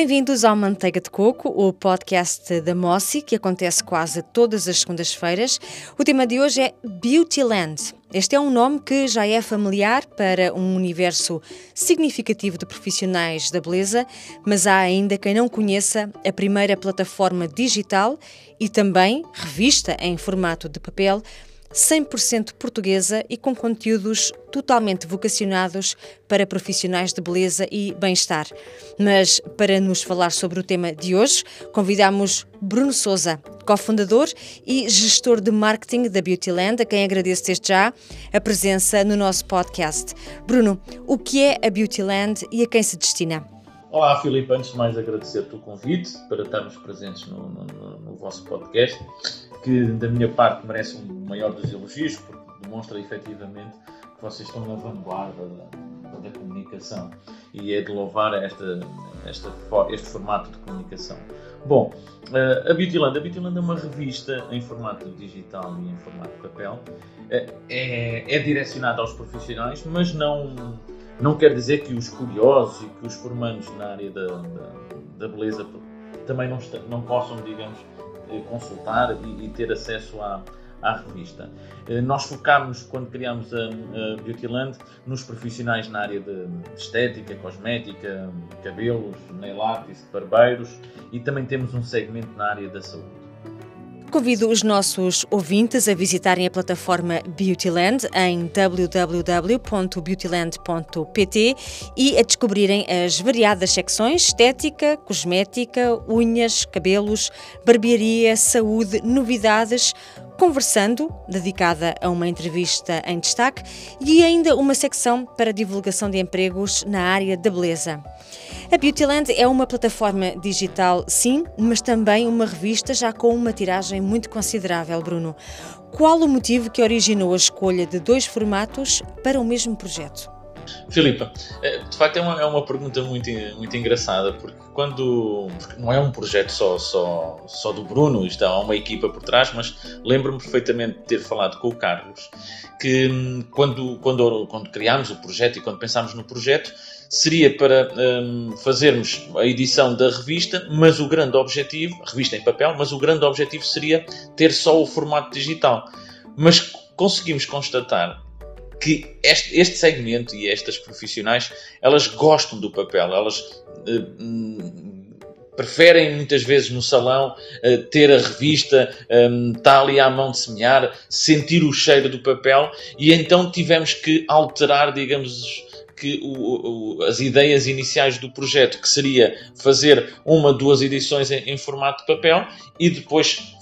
Bem-vindos ao Manteiga de Coco, o podcast da Mossi, que acontece quase todas as segundas-feiras. O tema de hoje é Beautyland. Este é um nome que já é familiar para um universo significativo de profissionais da beleza, mas há ainda quem não conheça a primeira plataforma digital e também revista em formato de papel 100% portuguesa e com conteúdos totalmente vocacionados para profissionais de beleza e bem-estar. Mas para nos falar sobre o tema de hoje, convidamos Bruno Souza, cofundador e gestor de marketing da Beautyland, a quem agradeço desde já a presença no nosso podcast. Bruno, o que é a Beautyland e a quem se destina? Olá, Filipe. Antes de mais, agradecer-te o convite para estarmos presentes no, no, no, vosso podcast, que da minha parte merece um maior dos elogios, porque demonstra efetivamente que vocês estão na vanguarda da, da comunicação e é de louvar esta, esta, este formato de comunicação. Bom, eh, a Beautyland. A Beautyland é uma revista em formato digital e em formato papel. Eh, é, é direcionada aos profissionais, mas não não quer dizer que os curiosos e que os formandos na área da, da, da beleza também não, não possam, digamos, consultar e, e ter acesso à, à revista. Eh, nós focámos, quando criámos a, a Beautyland, nos profissionais na área de estética, cosmética, cabelos, nail barbeiros e também temos um segmento na área da saúde. Convido os nossos ouvintes a visitarem a plataforma Beautyland em www.beautyland.pt e a descobrirem as variadas secções estética, cosmética, unhas, cabelos, barbearia, saúde, novidades, Conversando, dedicada a uma entrevista em destaque, e ainda uma secção para divulgação de empregos na área da beleza. A Beautyland é uma plataforma digital, sim, mas também uma revista já com uma tiragem muito considerável, Bruno. Qual o motivo que originou a escolha de dois formatos para o mesmo projeto? Filipa, eh, de facto é uma, é uma pergunta muito, muito engraçada, porque quando. Porque não é um projeto só, só, só do Bruno, está há uma equipa por trás, mas lembro-me perfeitamente de ter falado com o Carlos que hum, quando, quando, quando criámos o projeto e quando pensámos no projeto, seria para um, fazermos a edição da revista, mas o grande objetivo, revista em papel, mas o grande objetivo seria ter só o formato digital. Mas conseguimos constatar que este, este segmento e estas profissionais elas gostam do papel, elas uh, preferem muitas vezes no salão uh, ter a revista, um, está ali à mão de semear, sentir o cheiro do papel e então tivemos que alterar, digamos, que o, o, as ideias iniciais do projeto, que seria fazer uma, duas edições em, em formato de papel e depois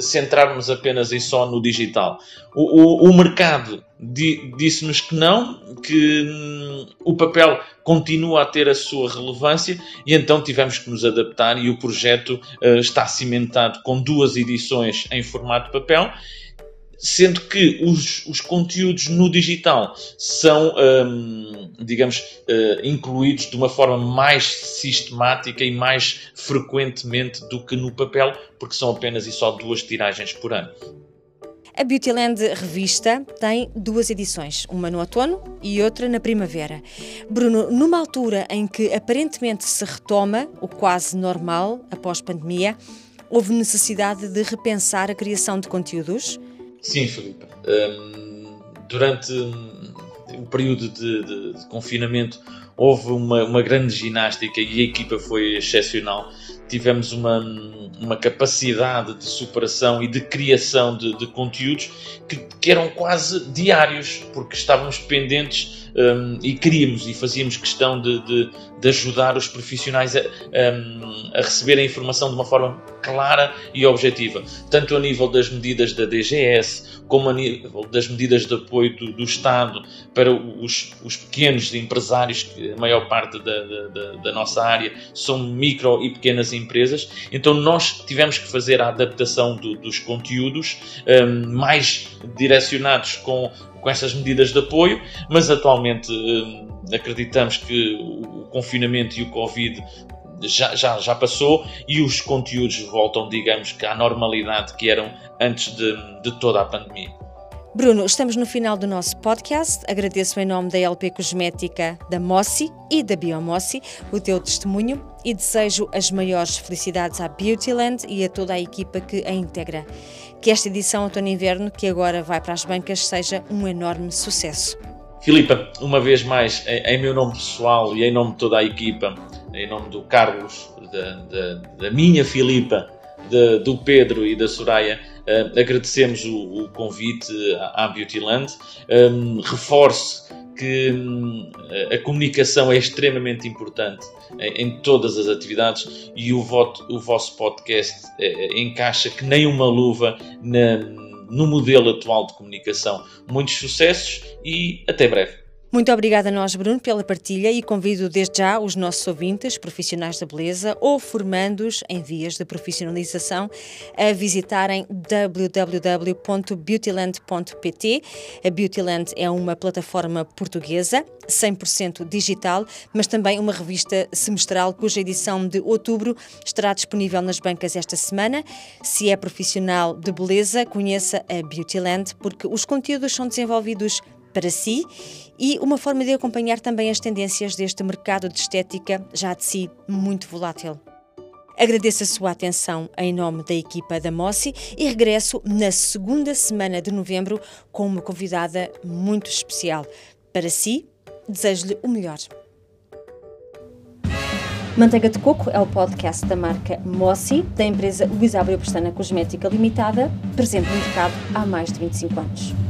centrarmos apenas e só no digital. O, o, o mercado di, disse-nos que não, que hum, o papel continua a ter a sua relevância e então tivemos que nos adaptar e o projeto uh, está cimentado com duas edições em formato papel sendo que os, os conteúdos no digital são, um, digamos, uh, incluídos de uma forma mais sistemática e mais frequentemente do que no papel, porque são apenas e só duas tiragens por ano. A Beautyland Revista tem duas edições, uma no outono e outra na primavera. Bruno, numa altura em que aparentemente se retoma o quase normal após pandemia, houve necessidade de repensar a criação de conteúdos? Sim, Filipe. Um, durante o período de, de, de confinamento houve uma, uma, grande ginástica e a equipa foi excepcional. Tivemos uma, uma capacidade de superação e de criação de, de conteúdos que, que, eram quase diários, porque estávamos pendentes um, e queríamos e fazíamos questão de, de, de ajudar os profissionais a, um, a receber a informação de uma forma clara e objetiva, tanto a nível das medidas da DGS, como a nível das medidas de apoio do, do Estado para os, os, pequenos empresários, que a maior parte da, da, da, nossa área são micro e pequenas empresas. Então, nós tivemos que fazer a adaptação do, dos conteúdos um, mais direcionados com, com essas medidas de apoio, mas atualmente um, acreditamos que o confinamento e o Covid já, já, já passou e os conteúdos voltam, digamos que, à normalidade que eram antes de, de toda a pandemia. Bruno, estamos no final do nosso podcast. Agradeço em nome da LP Cosmética, da Mossi e da Biomossi o teu testemunho e desejo as maiores felicidades à Beautyland e a toda a equipa que a integra. Que esta edição outono-inverno, que agora vai para as bancas, seja um enorme sucesso. Filipa, uma vez mais, em, meu nome pessoal e em nome de toda a equipa, em nome do Carlos, da, da, da minha Filipa, de, do Pedro e da Soraya, uh, agradecemos o, o, convite à, Beautyland. Um, reforço que um, a comunicação é extremamente importante em, em, todas as atividades e o, voto, o vosso podcast é, encaixa que nem uma luva na, no modelo atual de comunicação. Muitos sucessos e até breve. Muito obrigada a nós, Bruno, pela partilha e convido desde já os nossos ouvintes, profissionais da beleza ou formandos em vias de profissionalização, a visitarem www.beautyland.pt. A Beautyland é uma plataforma portuguesa, 100% digital, mas também uma revista semestral cuja edição de outubro estará disponível nas bancas esta semana. Se é profissional de beleza, conheça a Beautyland, porque os conteúdos são desenvolvidos para si e uma forma de acompanhar também as tendências deste mercado de estética já de si muito volátil. Agradeço a sua atenção em nome da equipa da Mossi e regresso na segunda semana de novembro com uma convidada muito especial. Para si, desejo-lhe o melhor. Manteiga de Coco é o podcast da marca Mossi, da empresa Luís Abreu Pestana Cosmética Limitada, presente no mercado há mais de 25 anos.